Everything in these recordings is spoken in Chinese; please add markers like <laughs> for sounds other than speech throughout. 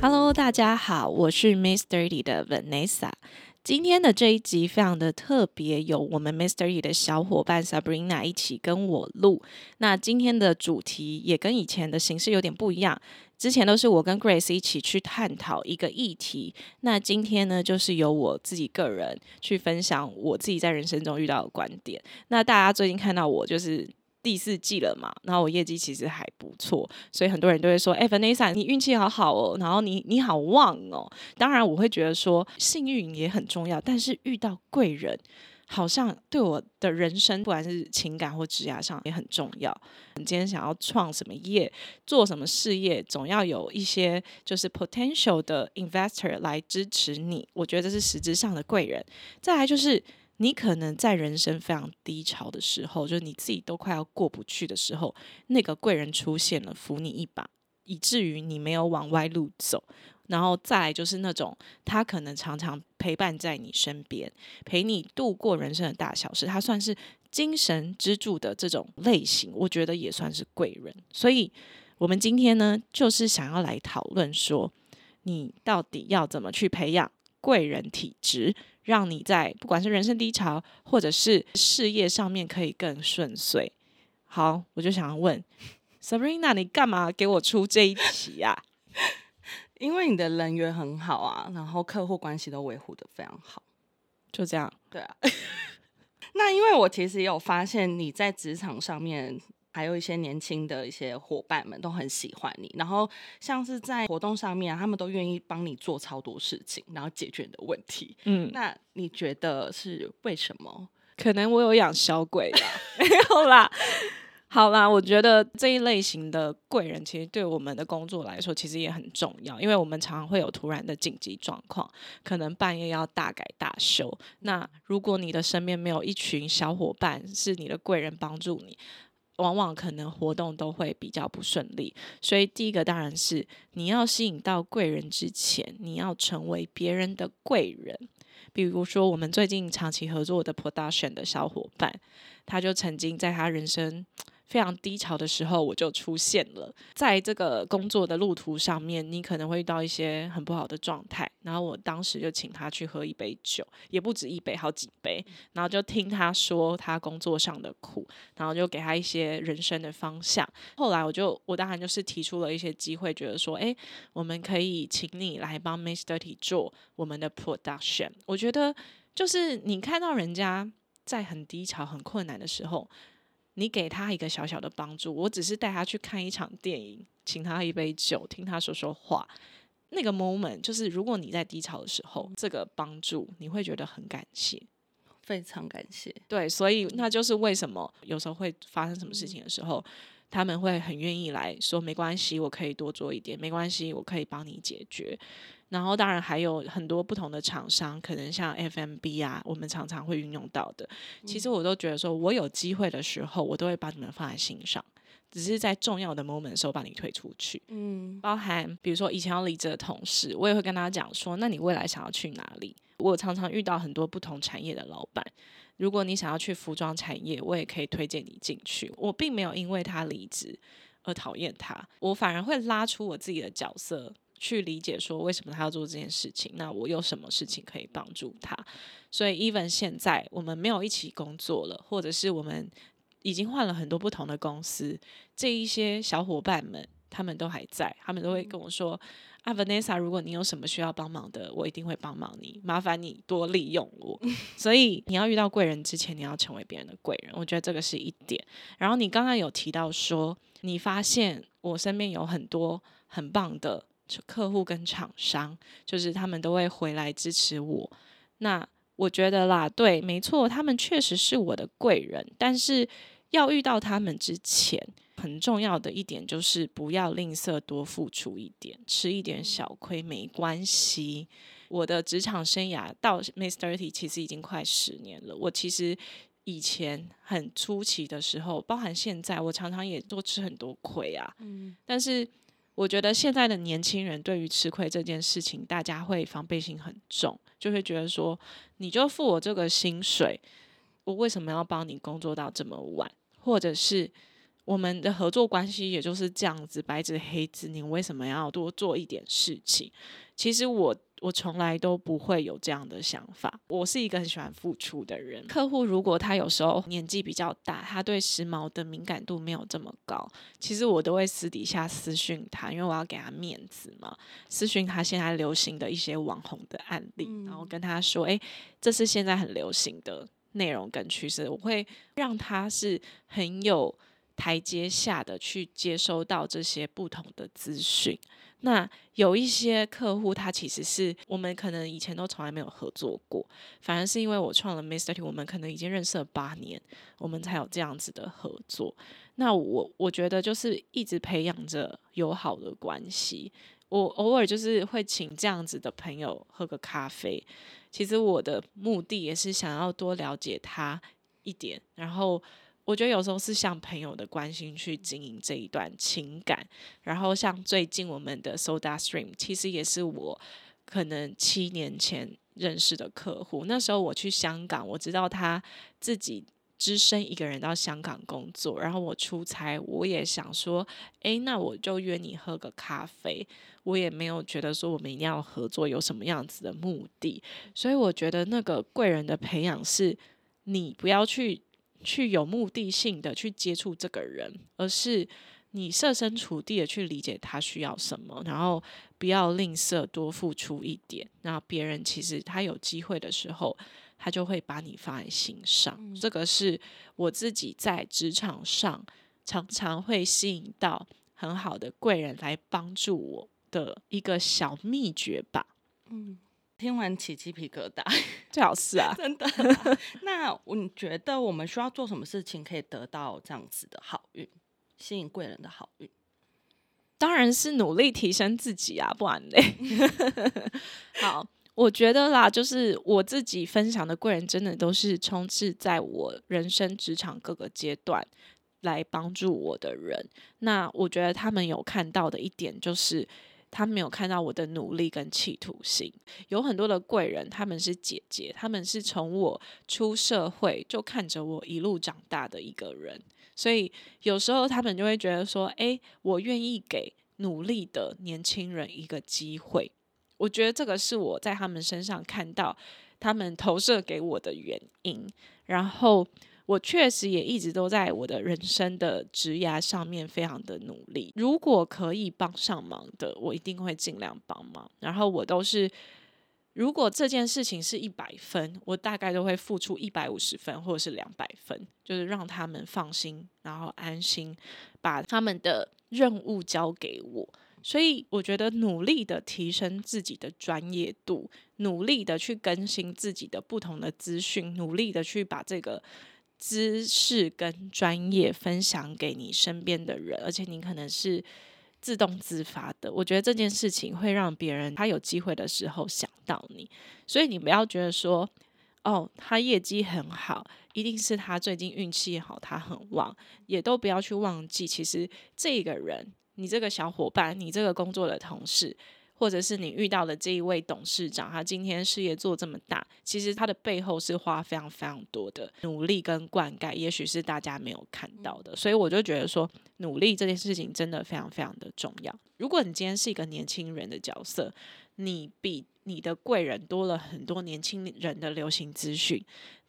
Hello，大家好，我是 Miss Thirty 的 Vanessa。今天的这一集非常的特别，有我们 Miss Thirty 的小伙伴 Sabrina 一起跟我录。那今天的主题也跟以前的形式有点不一样，之前都是我跟 Grace 一起去探讨一个议题，那今天呢，就是由我自己个人去分享我自己在人生中遇到的观点。那大家最近看到我就是。第四季了嘛，然后我业绩其实还不错，所以很多人都会说：“哎，Vanessa，你运气好好哦，然后你你好旺哦。”当然，我会觉得说幸运也很重要，但是遇到贵人，好像对我的人生，不管是情感或职业上也很重要。你今天想要创什么业，做什么事业，总要有一些就是 potential 的 investor 来支持你。我觉得这是实质上的贵人。再来就是。你可能在人生非常低潮的时候，就是你自己都快要过不去的时候，那个贵人出现了，扶你一把，以至于你没有往歪路走。然后再来就是那种他可能常常陪伴在你身边，陪你度过人生的大小事，他算是精神支柱的这种类型，我觉得也算是贵人。所以，我们今天呢，就是想要来讨论说，你到底要怎么去培养贵人体质。让你在不管是人生低潮，或者是事业上面可以更顺遂。好，我就想要问 Sabrina，你干嘛给我出这一题呀？<laughs> 因为你的人缘很好啊，然后客户关系都维护的非常好，就这样。对啊。<laughs> 那因为我其实也有发现你在职场上面。还有一些年轻的一些伙伴们都很喜欢你，然后像是在活动上面，他们都愿意帮你做超多事情，然后解决你的问题。嗯，那你觉得是为什么？可能我有养小鬼吧？<laughs> 没有啦。好啦，我觉得这一类型的贵人，其实对我们的工作来说，其实也很重要，因为我们常常会有突然的紧急状况，可能半夜要大改大修。那如果你的身边没有一群小伙伴是你的贵人帮助你。往往可能活动都会比较不顺利，所以第一个当然是你要吸引到贵人之前，你要成为别人的贵人。比如说，我们最近长期合作的 Production 的小伙伴，他就曾经在他人生。非常低潮的时候，我就出现了。在这个工作的路途上面，你可能会遇到一些很不好的状态。然后我当时就请他去喝一杯酒，也不止一杯，好几杯。然后就听他说他工作上的苦，然后就给他一些人生的方向。后来我就，我当然就是提出了一些机会，觉得说，哎，我们可以请你来帮 Miss Dirty 做我们的 production。我觉得就是你看到人家在很低潮、很困难的时候。你给他一个小小的帮助，我只是带他去看一场电影，请他一杯酒，听他说说话。那个 moment 就是，如果你在低潮的时候，这个帮助你会觉得很感谢，非常感谢。对，所以那就是为什么有时候会发生什么事情的时候，他们会很愿意来说没关系，我可以多做一点，没关系，我可以帮你解决。然后当然还有很多不同的厂商，可能像 FMB 啊，我们常常会运用到的。其实我都觉得说，我有机会的时候，我都会把你们放在心上，只是在重要的 moment 的时候把你推出去。嗯，包含比如说以前要离职的同事，我也会跟他讲说，那你未来想要去哪里？我常常遇到很多不同产业的老板，如果你想要去服装产业，我也可以推荐你进去。我并没有因为他离职而讨厌他，我反而会拉出我自己的角色。去理解说为什么他要做这件事情，那我有什么事情可以帮助他？所以，even 现在我们没有一起工作了，或者是我们已经换了很多不同的公司，这一些小伙伴们他们都还在，他们都会跟我说：“啊，Vanessa，如果你有什么需要帮忙的，我一定会帮忙你，麻烦你多利用我。<laughs> ”所以，你要遇到贵人之前，你要成为别人的贵人，我觉得这个是一点。然后，你刚刚有提到说，你发现我身边有很多很棒的。客户跟厂商，就是他们都会回来支持我。那我觉得啦，对，没错，他们确实是我的贵人。但是要遇到他们之前，很重要的一点就是不要吝啬多付出一点，吃一点小亏没关系。我的职场生涯到 Miss Thirty 其实已经快十年了。我其实以前很初期的时候，包含现在，我常常也多吃很多亏啊。嗯，但是我觉得现在的年轻人对于吃亏这件事情，大家会防备心很重，就会觉得说，你就付我这个薪水，我为什么要帮你工作到这么晚，或者是？我们的合作关系也就是这样子，白纸黑字，你为什么要多做一点事情？其实我我从来都不会有这样的想法。我是一个很喜欢付出的人。客户如果他有时候年纪比较大，他对时髦的敏感度没有这么高，其实我都会私底下私讯他，因为我要给他面子嘛。私讯他现在流行的一些网红的案例，然后跟他说：“诶，这是现在很流行的内容跟趋势。”我会让他是很有。台阶下的去接收到这些不同的资讯，那有一些客户他其实是我们可能以前都从来没有合作过，反而是因为我创了 Mister T，我们可能已经认识了八年，我们才有这样子的合作。那我我觉得就是一直培养着友好的关系，我偶尔就是会请这样子的朋友喝个咖啡，其实我的目的也是想要多了解他一点，然后。我觉得有时候是像朋友的关心去经营这一段情感，然后像最近我们的 Soda Stream，其实也是我可能七年前认识的客户。那时候我去香港，我知道他自己只身一个人到香港工作，然后我出差，我也想说，诶，那我就约你喝个咖啡。我也没有觉得说我们一定要合作，有什么样子的目的。所以我觉得那个贵人的培养是，你不要去。去有目的性的去接触这个人，而是你设身处地的去理解他需要什么，然后不要吝啬多付出一点。那别人其实他有机会的时候，他就会把你放在心上。这个是我自己在职场上常常会吸引到很好的贵人来帮助我的一个小秘诀吧。嗯。听完起鸡皮疙瘩，<laughs> 最好是啊，真的。<laughs> 那你觉得我们需要做什么事情可以得到这样子的好运，吸引贵人的好运？当然是努力提升自己啊，不然嘞。<laughs> 好，我觉得啦，就是我自己分享的贵人，真的都是充斥在我人生职场各个阶段来帮助我的人。那我觉得他们有看到的一点就是。他没有看到我的努力跟企图心，有很多的贵人，他们是姐姐，他们是从我出社会就看着我一路长大的一个人，所以有时候他们就会觉得说，诶，我愿意给努力的年轻人一个机会。我觉得这个是我在他们身上看到他们投射给我的原因，然后。我确实也一直都在我的人生的职涯上面非常的努力。如果可以帮上忙的，我一定会尽量帮忙。然后我都是，如果这件事情是一百分，我大概都会付出一百五十分或者是两百分，就是让他们放心，然后安心把他们的任务交给我。所以我觉得努力的提升自己的专业度，努力的去更新自己的不同的资讯，努力的去把这个。知识跟专业分享给你身边的人，而且你可能是自动自发的。我觉得这件事情会让别人他有机会的时候想到你，所以你不要觉得说，哦，他业绩很好，一定是他最近运气好，他很旺，也都不要去忘记，其实这个人，你这个小伙伴，你这个工作的同事。或者是你遇到的这一位董事长，他今天事业做这么大，其实他的背后是花非常非常多的努力跟灌溉，也许是大家没有看到的。所以我就觉得说，努力这件事情真的非常非常的重要。如果你今天是一个年轻人的角色，你比你的贵人多了很多年轻人的流行资讯，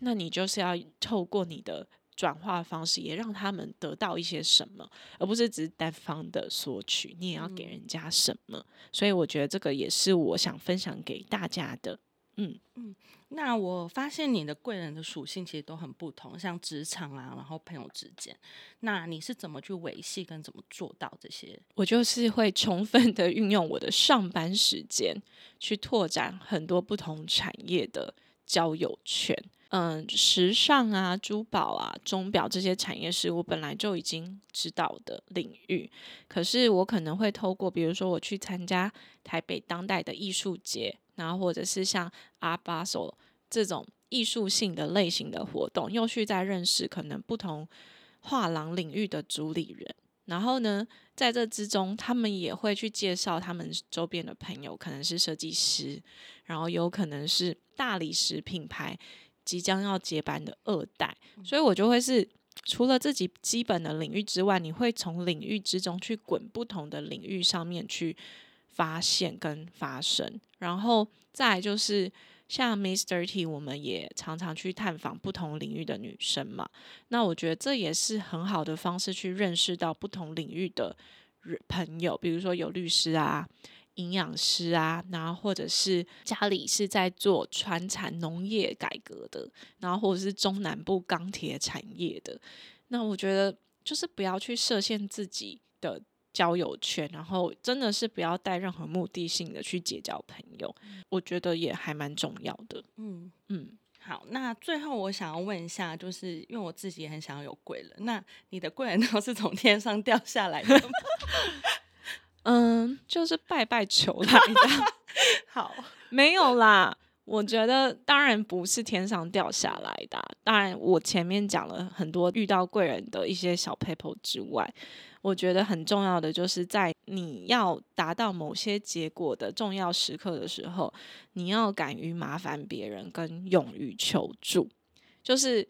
那你就是要透过你的。转化方式也让他们得到一些什么，而不是只是单方的索取，你也要给人家什么。所以我觉得这个也是我想分享给大家的。嗯嗯，那我发现你的贵人的属性其实都很不同，像职场啊，然后朋友之间，那你是怎么去维系跟怎么做到这些？我就是会充分的运用我的上班时间去拓展很多不同产业的交友圈。嗯，时尚啊、珠宝啊、钟表这些产业是我本来就已经知道的领域，可是我可能会透过，比如说我去参加台北当代的艺术节，然后或者是像阿巴索这种艺术性的类型的活动，又去再认识可能不同画廊领域的主理人。然后呢，在这之中，他们也会去介绍他们周边的朋友，可能是设计师，然后有可能是大理石品牌即将要接班的二代，所以我就会是除了自己基本的领域之外，你会从领域之中去滚不同的领域上面去发现跟发生，然后再就是。像 Miss Dirty，我们也常常去探访不同领域的女生嘛。那我觉得这也是很好的方式去认识到不同领域的朋友，比如说有律师啊、营养师啊，然后或者是家里是在做传产农业改革的，然后或者是中南部钢铁产业的。那我觉得就是不要去设限自己的。交友圈，然后真的是不要带任何目的性的去结交朋友，我觉得也还蛮重要的。嗯嗯，好，那最后我想要问一下，就是因为我自己也很想要有贵人，那你的贵人都是从天上掉下来的吗？<laughs> 嗯，就是拜拜求来的。<laughs> 好，没有啦。我觉得当然不是天上掉下来的。当然，我前面讲了很多遇到贵人的一些小 paper 之外。我觉得很重要的，就是在你要达到某些结果的重要时刻的时候，你要敢于麻烦别人，跟勇于求助。就是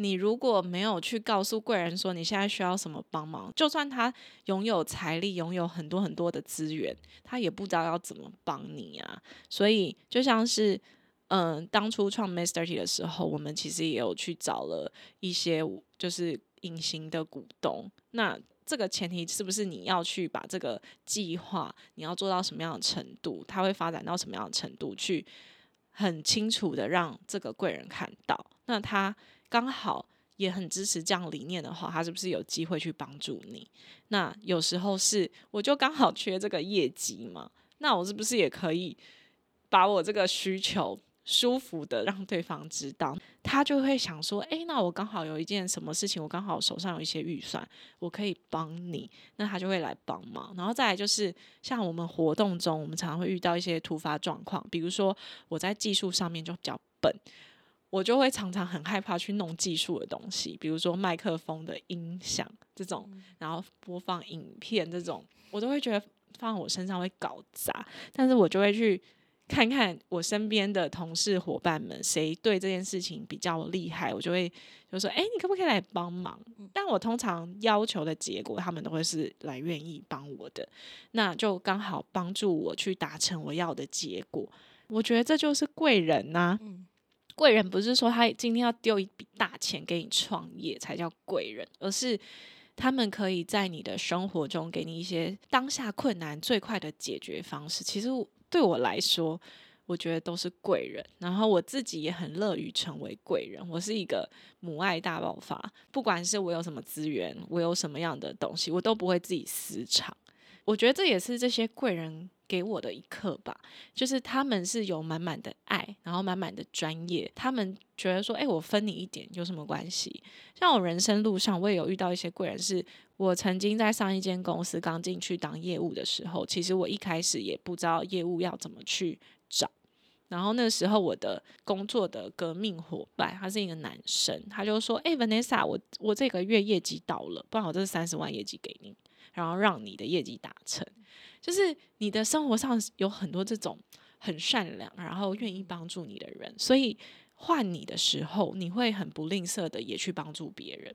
你如果没有去告诉贵人说你现在需要什么帮忙，就算他拥有财力，拥有很多很多的资源，他也不知道要怎么帮你啊。所以就像是，嗯，当初创 Master T 的时候，我们其实也有去找了一些就是隐形的股东，那。这个前提是不是你要去把这个计划，你要做到什么样的程度，它会发展到什么样的程度，去很清楚的让这个贵人看到。那他刚好也很支持这样理念的话，他是不是有机会去帮助你？那有时候是我就刚好缺这个业绩嘛，那我是不是也可以把我这个需求？舒服的让对方知道，他就会想说：“哎，那我刚好有一件什么事情，我刚好手上有一些预算，我可以帮你。”那他就会来帮忙。然后再来就是，像我们活动中，我们常常会遇到一些突发状况，比如说我在技术上面就比较笨，我就会常常很害怕去弄技术的东西，比如说麦克风的音响这种，然后播放影片这种，我都会觉得放我身上会搞砸，但是我就会去。看看我身边的同事伙伴们，谁对这件事情比较厉害，我就会就说：“哎，你可不可以来帮忙？”但我通常要求的结果，他们都会是来愿意帮我的，那就刚好帮助我去达成我要的结果。我觉得这就是贵人呐。贵人不是说他今天要丢一笔大钱给你创业才叫贵人，而是他们可以在你的生活中给你一些当下困难最快的解决方式。其实。对我来说，我觉得都是贵人，然后我自己也很乐于成为贵人。我是一个母爱大爆发，不管是我有什么资源，我有什么样的东西，我都不会自己私藏。我觉得这也是这些贵人给我的一课吧，就是他们是有满满的爱，然后满满的专业。他们觉得说，哎，我分你一点有什么关系？像我人生路上，我也有遇到一些贵人，是我曾经在上一间公司刚进去当业务的时候，其实我一开始也不知道业务要怎么去找。然后那时候我的工作的革命伙伴，他是一个男生，他就说，哎，Vanessa，我我这个月业绩到了，不然我这三十万业绩给你。然后让你的业绩达成，就是你的生活上有很多这种很善良，然后愿意帮助你的人，所以换你的时候，你会很不吝啬的也去帮助别人。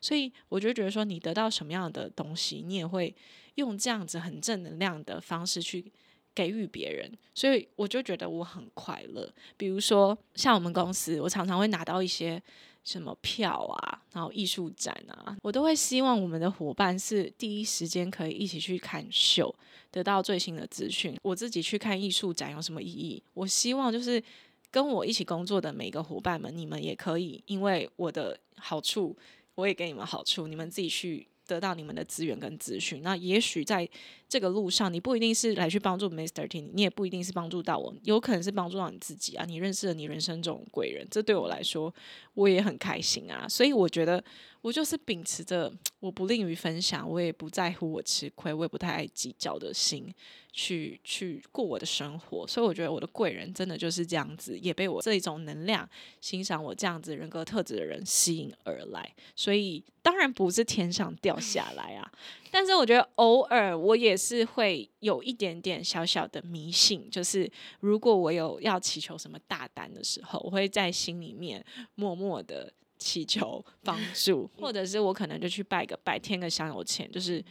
所以我就觉得说，你得到什么样的东西，你也会用这样子很正能量的方式去给予别人。所以我就觉得我很快乐。比如说像我们公司，我常常会拿到一些。什么票啊，然后艺术展啊，我都会希望我们的伙伴是第一时间可以一起去看秀，得到最新的资讯。我自己去看艺术展有什么意义？我希望就是跟我一起工作的每一个伙伴们，你们也可以因为我的好处，我也给你们好处，你们自己去得到你们的资源跟资讯。那也许在这个路上，你不一定是来去帮助 Mr. T，你也不一定是帮助到我，有可能是帮助到你自己啊。你认识了你人生中的贵人，这对我来说我也很开心啊。所以我觉得我就是秉持着我不吝于分享，我也不在乎我吃亏，我也不太爱计较的心。去去过我的生活，所以我觉得我的贵人真的就是这样子，也被我这一种能量、欣赏我这样子人格特质的人吸引而来。所以当然不是天上掉下来啊，但是我觉得偶尔我也是会有一点点小小的迷信，就是如果我有要祈求什么大单的时候，我会在心里面默默的祈求帮 <laughs> 助，或者是我可能就去拜个拜，添个香油钱，就是。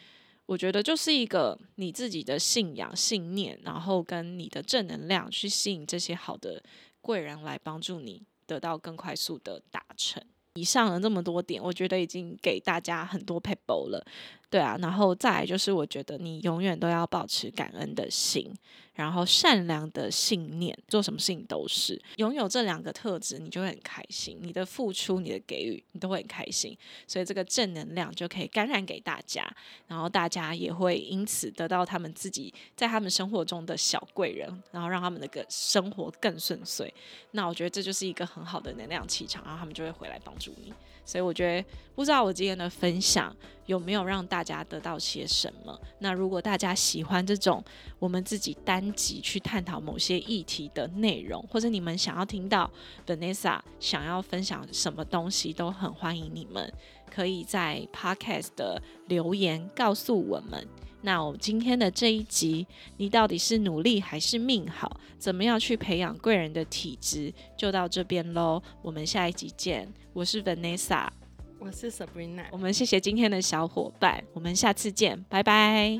我觉得就是一个你自己的信仰、信念，然后跟你的正能量去吸引这些好的贵人来帮助你得到更快速的达成。以上的这么多点，我觉得已经给大家很多 people 了。对啊，然后再来就是，我觉得你永远都要保持感恩的心，然后善良的信念，做什么事情都是拥有这两个特质，你就会很开心。你的付出、你的给予，你都会很开心。所以这个正能量就可以感染给大家，然后大家也会因此得到他们自己在他们生活中的小贵人，然后让他们的个生活更顺遂。那我觉得这就是一个很好的能量气场，然后他们就会回来帮助你。所以我觉得，不知道我今天的分享有没有让大家得到些什么？那如果大家喜欢这种我们自己单集去探讨某些议题的内容，或者你们想要听到 Vanessa 想要分享什么东西，都很欢迎你们可以在 Podcast 的留言告诉我们。那我今天的这一集，你到底是努力还是命好？怎么样去培养贵人的体质？就到这边喽，我们下一集见。我是 Vanessa，我是 Sabrina，我们谢谢今天的小伙伴，我们下次见，拜拜。